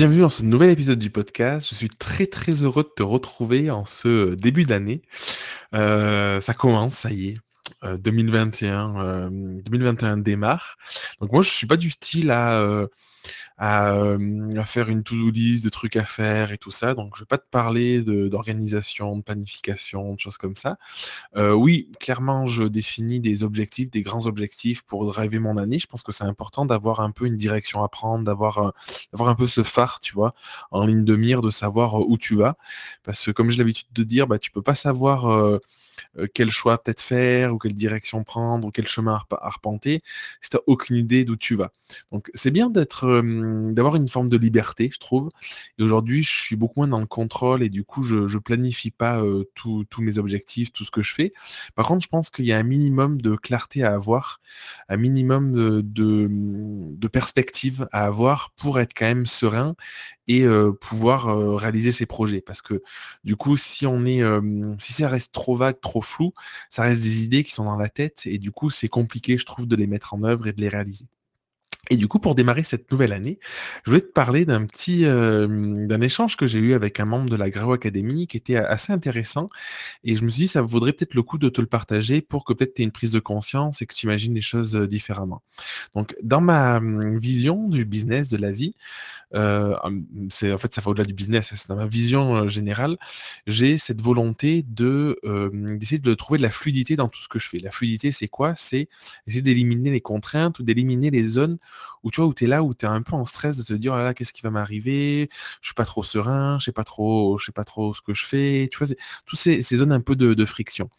Bienvenue dans ce nouvel épisode du podcast. Je suis très très heureux de te retrouver en ce début d'année. Euh, ça commence, ça y est. 2021, 2021 démarre. Donc moi, je suis pas du style à à, à, faire une to-do list de trucs à faire et tout ça. Donc, je vais pas te parler d'organisation, de, planification, de choses comme ça. Euh, oui, clairement, je définis des objectifs, des grands objectifs pour driver mon année. Je pense que c'est important d'avoir un peu une direction à prendre, d'avoir d'avoir un peu ce phare, tu vois, en ligne de mire, de savoir où tu vas. Parce que comme j'ai l'habitude de dire, bah, tu peux pas savoir euh, quel choix peut-être faire ou quelle direction prendre ou quel chemin arpenter si tu n'as aucune idée d'où tu vas. Donc c'est bien d'être, d'avoir une forme de liberté, je trouve. Et aujourd'hui, je suis beaucoup moins dans le contrôle et du coup, je, je planifie pas tous mes objectifs, tout ce que je fais. Par contre, je pense qu'il y a un minimum de clarté à avoir, un minimum de, de perspective à avoir pour être quand même serein et pouvoir réaliser ses projets. Parce que du coup, si on est, si ça reste trop vague, trop flou, ça reste des idées qui sont dans la tête et du coup, c'est compliqué, je trouve, de les mettre en œuvre et de les réaliser. Et du coup, pour démarrer cette nouvelle année, je voulais te parler d'un petit d'un échange que j'ai eu avec un membre de la Grao Academy qui était assez intéressant. Et je me suis dit, ça vaudrait peut-être le coup de te le partager pour que peut-être tu aies une prise de conscience et que tu imagines les choses différemment. Donc, dans ma vision du business, de la vie, euh, c'est en fait ça va au-delà du business, c'est dans ma vision générale, j'ai cette volonté de d'essayer de trouver de la fluidité dans tout ce que je fais. La fluidité, c'est quoi? C'est essayer d'éliminer les contraintes ou d'éliminer les zones où tu vois où tu es là où tu es un peu en stress de te dire oh là, qu'est-ce qui va m'arriver? Je suis pas trop serein, je sais pas trop, je sais pas trop ce que je fais, tu vois, toutes ces, ces, zones un peu de, de, friction.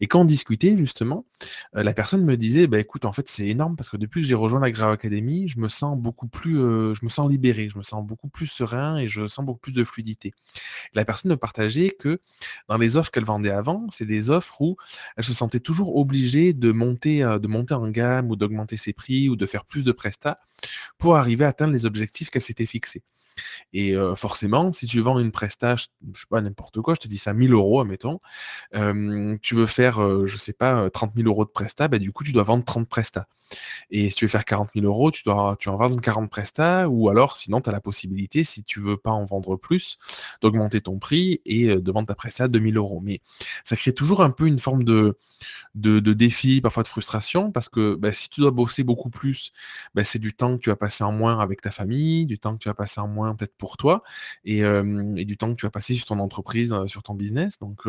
Et quand on discutait justement, la personne me disait bah écoute en fait c'est énorme parce que depuis que j'ai rejoint la Grave Academy, je me sens beaucoup plus je me sens libéré, je me sens beaucoup plus serein et je sens beaucoup plus de fluidité. La personne me partageait que dans les offres qu'elle vendait avant, c'est des offres où elle se sentait toujours obligée de monter, euh, de monter en gamme ou d'augmenter ses prix ou de faire plus de pour arriver à atteindre les objectifs qu'elle s'était fixés. Et forcément, si tu vends une prestation, je sais pas, n'importe quoi, je te dis ça 1000 euros, admettons, tu veux faire, je sais pas, 30 000 euros de prestat, bah, du coup, tu dois vendre 30 prestats. Et si tu veux faire 40 000 euros, tu dois, tu en vendre 40 prestats, ou alors, sinon, tu as la possibilité, si tu veux pas en vendre plus, d'augmenter ton prix et de vendre ta prestat à 2000 euros. Mais ça crée toujours un peu une forme de, de, défi, parfois de frustration, parce que bah, si tu dois bosser beaucoup plus, bah, c'est du temps que tu vas passer en moins avec ta famille, du temps que tu vas passer en moins peut-être pour toi et, du temps que tu vas passer sur ton entreprise, sur ton business. Donc,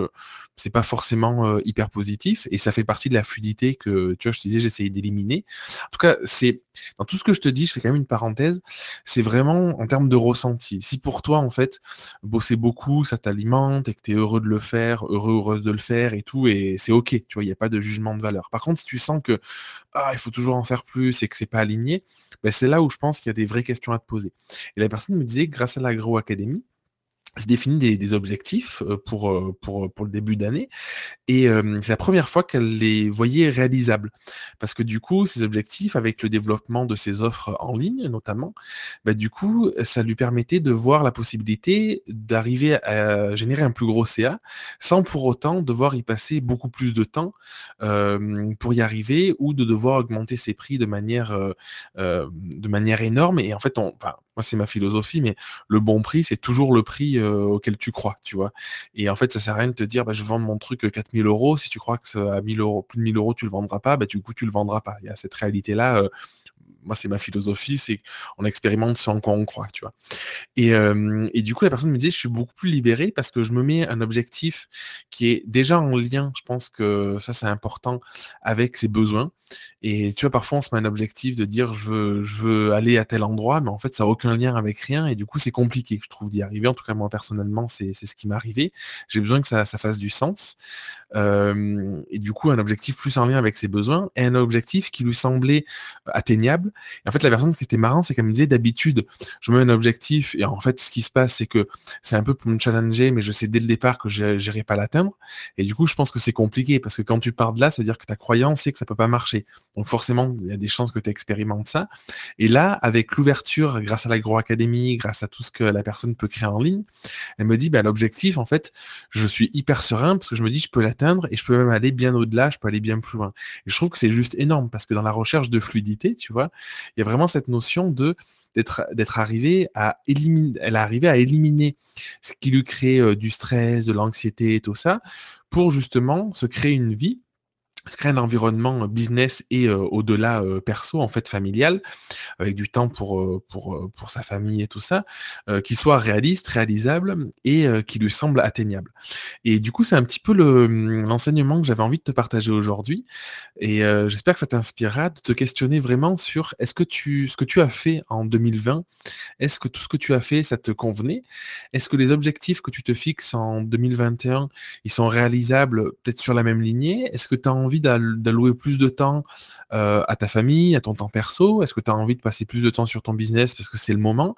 c'est pas forcément hyper positif et ça fait partie de la fluidité que, tu vois, je te disais, j'essayais d'éliminer. En tout cas, c'est dans tout ce que je te dis, je fais quand même une parenthèse, c'est vraiment en termes de ressenti. Si pour toi, en fait, bosser beaucoup, ça t'alimente et que tu es heureux de le faire, heureux, heureuse de le faire et tout, et c'est OK, tu vois, il n'y a pas de jugement de valeur. Par contre, si tu sens que ah, il faut toujours en faire plus et que c'est pas aligné, ben c'est là où je pense qu'il y a des vraies questions à te poser. Et la personne me disait, grâce à l'Agro Academy, se définit des, des, objectifs pour, pour, pour le début d'année. Et c'est la première fois qu'elle les voyait réalisables. Parce que du coup, ces objectifs, avec le développement de ses offres en ligne notamment, bah, du coup, ça lui permettait de voir la possibilité d'arriver à générer un plus gros CA sans pour autant devoir y passer beaucoup plus de temps pour y arriver ou de devoir augmenter ses prix de manière, de manière énorme. Et en fait, on, enfin, moi, c'est ma philosophie, mais le bon prix, c'est toujours le prix auquel tu crois, tu vois. Et en fait, ça sert à rien de te dire, bah, je vends mon truc 4000 euros. Si tu crois que à 1000 euros, plus de 1000 euros, tu le vendras pas, bah, du coup, tu le vendras pas. Il y a cette réalité-là moi, c'est ma philosophie, c'est qu'on expérimente ce en quoi on croit, tu vois. Et, et, du coup, la personne me disait, je suis beaucoup plus libéré parce que je me mets un objectif qui est déjà en lien, je pense que ça, c'est important, avec ses besoins. Et tu vois, parfois, on se met un objectif de dire, je veux, je veux aller à tel endroit, mais en fait, ça n'a aucun lien avec rien. Et du coup, c'est compliqué, je trouve, d'y arriver. En tout cas, moi, personnellement, c'est ce qui m'est arrivé. J'ai besoin que ça, ça, fasse du sens. et du coup, un objectif plus en lien avec ses besoins et un objectif qui lui semblait atteignable et en fait, la personne, qui était marrant, c'est qu'elle me disait d'habitude, je me mets un objectif et en fait, ce qui se passe, c'est que c'est un peu pour me challenger, mais je sais dès le départ que je n'irai pas l'atteindre. Et du coup, je pense que c'est compliqué parce que quand tu pars de là, ça veut dire que ta croyance, c'est que ça peut pas marcher. Donc forcément, il y a des chances que tu expérimentes ça. Et là, avec l'ouverture, grâce à l'agro-académie, grâce à tout ce que la personne peut créer en ligne, elle me dit, bah, l'objectif, en fait, je suis hyper serein parce que je me dis, je peux l'atteindre et je peux même aller bien au-delà, je peux aller bien plus loin. Et je trouve que c'est juste énorme parce que dans la recherche de fluidité, tu vois, il y a vraiment cette notion de d'être arrivé à éliminer, elle est arrivée à éliminer ce qui lui crée du stress, de l'anxiété, tout ça, pour justement se créer une vie se créer un environnement business et au-delà perso en fait familial avec du temps pour pour pour sa famille et tout ça qui soit réaliste réalisable et qui lui semble atteignable. Et du coup c'est un petit peu mmh, l'enseignement que j'avais envie de te partager aujourd'hui et j'espère que ça t'inspirera de te questionner vraiment sur est-ce que tu ce que tu as fait en 2020 est-ce que tout ce que tu as fait ça te convenait? Est-ce que les objectifs que tu te fixes en 2021 ils sont réalisables peut-être sur la même lignée? Est-ce que tu as envie d'allouer plus de temps euh, à ta famille, à ton temps perso? Est-ce que tu as envie de passer plus de temps sur ton business parce que c'est le moment?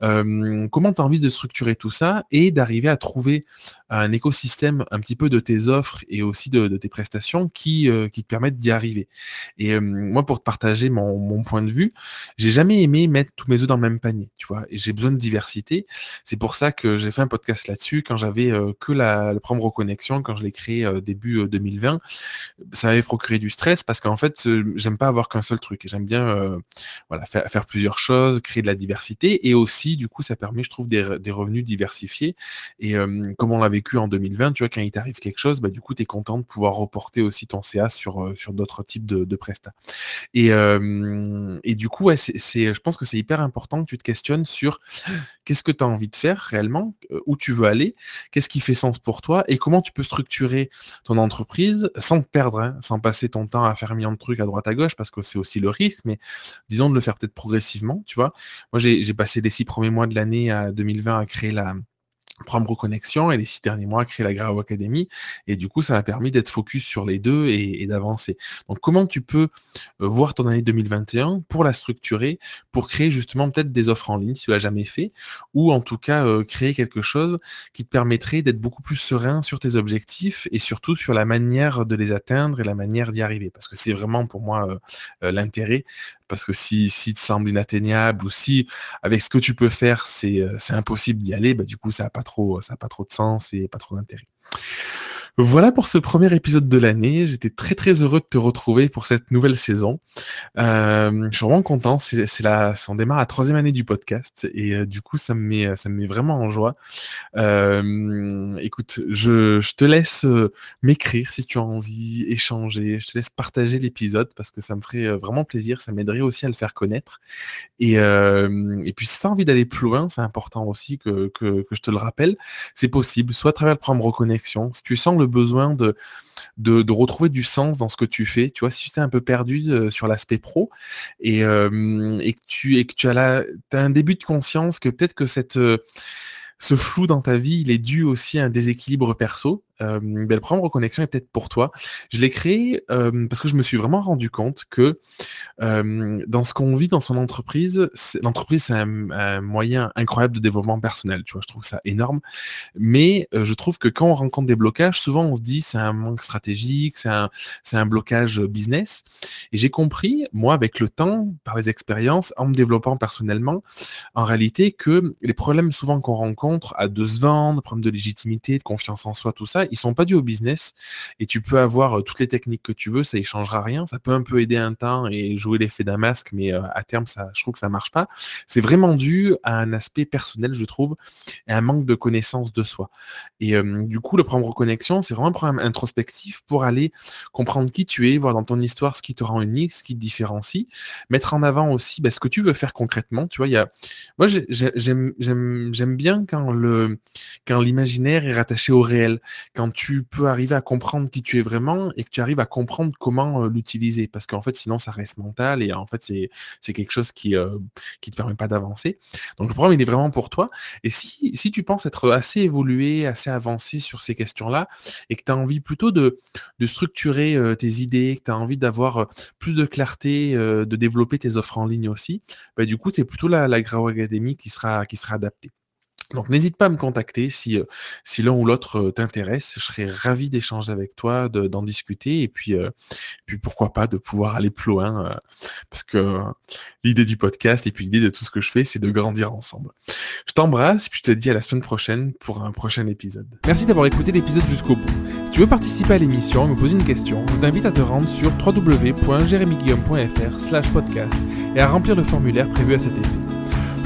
Comment tu as envie de structurer tout ça et d'arriver à trouver un écosystème un petit peu de tes offres et aussi de, tes prestations qui, euh, qui te permettent d'y arriver? Et moi, pour te partager mon, mon point de vue, j'ai jamais aimé mettre tous mes œufs dans le même panier, tu vois, j'ai besoin de diversité. C'est pour ça que j'ai fait un podcast là-dessus quand j'avais euh, que la, la Prendre Reconnexion, quand je l'ai créé début 2020 ça m'avait procuré du stress parce qu'en fait, j'aime pas avoir qu'un seul truc. J'aime bien euh, voilà, faire, plusieurs choses, créer de la diversité et aussi, du coup, ça permet, je trouve, des, des revenus diversifiés. Et comme on l'a vécu en 2020, tu vois, quand il t'arrive quelque chose, bah, du coup, tu es content de pouvoir reporter aussi ton CA sur, euh, sur d'autres types de, prestats. Et, et du coup, je pense que c'est hyper important que tu te questionnes sur qu'est-ce que tu as envie de faire réellement, euh, où tu veux aller, qu'est-ce qui fait sens pour toi et comment tu peux structurer ton entreprise sans perdre, sans passer ton temps à faire un million de trucs à droite à gauche, parce que c'est aussi le risque, mais disons de le faire peut-être progressivement, tu vois. Moi, j'ai passé les six premiers mois de l'année à 2020 à créer la, prendre Reconnexion et les six derniers mois créer la Grao Academy. Et du coup, ça m'a permis d'être focus sur les deux et, d'avancer. Donc, comment tu peux euh, voir ton année 2021 pour la structurer, pour créer justement peut-être des offres en ligne si tu l'as jamais fait, ou en tout cas euh, créer quelque chose qui te permettrait d'être beaucoup plus serein sur tes objectifs et surtout sur la manière de les atteindre et la manière d'y arriver? Parce que c'est vraiment pour moi euh, l'intérêt parce que si, si te semble inatteignable ou si avec ce que tu peux faire c'est impossible d'y aller, bah du coup ça n'a pas pas trop de sens et pas trop d'intérêt. Voilà pour ce premier épisode de l'année. J'étais très très heureux de te retrouver pour cette nouvelle saison. Euh, je suis vraiment content. C'est, la, on démarre la troisième année du podcast et euh, du coup ça me met, vraiment en joie. Euh, écoute, je, te laisse m'écrire si tu as envie, échanger. Je te laisse partager l'épisode parce que ça me ferait vraiment plaisir. Ça m'aiderait aussi à le faire connaître. Et, puis si tu as envie d'aller plus loin, c'est important aussi que je te le rappelle. C'est possible, soit à travers le programme Reconnexion. Si tu sens le besoin de, retrouver du sens dans ce que tu fais. Tu vois, si tu es un peu perdu euh, sur l'aspect pro et, euh, et, que tu, et que tu as un début de conscience que peut-être que cette, euh, ce flou dans ta vie, il est dû aussi à un déséquilibre perso euh, ben, le reconnexion est peut-être pour toi. Je l'ai créé parce que je me suis vraiment rendu compte que dans ce qu'on vit dans son entreprise, l'entreprise c'est un, moyen incroyable de développement personnel. Tu vois, je trouve ça énorme. Mais je trouve que quand on rencontre des blocages, souvent on se dit c'est un manque stratégique, c'est un, un blocage business. Et j'ai compris, moi, avec le temps, par les expériences, en me développant personnellement, en réalité, que les problèmes souvent qu'on rencontre à de se vendre, problèmes de légitimité, de confiance en soi, tout ça, ils sont pas dus au business et tu peux avoir toutes les techniques que tu veux, ça y changera rien. Ça peut un peu aider un temps et jouer l'effet d'un masque, mais à terme, ça, je trouve que ça marche pas. C'est vraiment dû à un aspect personnel, je trouve, et un manque de connaissance de soi. Et du coup, le prendre reconnexion, c'est vraiment un programme introspectif pour aller comprendre qui tu es, voir dans ton histoire ce qui te rend unique, ce qui te différencie, mettre en avant aussi bah, ce que tu veux faire concrètement. Tu vois, il y a, moi, j'aime bien quand le, quand l'imaginaire est rattaché au réel, quand tu peux arriver à comprendre qui tu es vraiment et que tu arrives à comprendre comment l'utiliser. Parce qu'en fait, sinon, ça reste mental et en fait, c'est, quelque chose qui ne qui te permet pas d'avancer. Donc, le programme, il est vraiment pour toi. Et si, tu penses être assez évolué, assez avancé sur ces questions-là et que tu as envie plutôt de, structurer tes idées, que tu as envie d'avoir plus de clarté, de développer tes offres en ligne aussi, bah, du coup, c'est plutôt la, la Grau Academy qui sera, qui sera adaptée. Donc n'hésite pas à me contacter si, si l'un ou l'autre t'intéresse. Je serais ravi d'échanger avec toi, d'en discuter et puis, puis pourquoi pas de pouvoir aller plus loin parce que l'idée du podcast et puis l'idée de tout ce que je fais, c'est de grandir ensemble. Je t'embrasse et puis je te dis à la semaine prochaine pour un prochain épisode. Merci d'avoir écouté l'épisode jusqu'au bout. Si tu veux participer à l'émission et me poser une question, je t'invite à te rendre sur www.jeremyguillaume.fr slash podcast et à remplir le formulaire prévu à cet effet.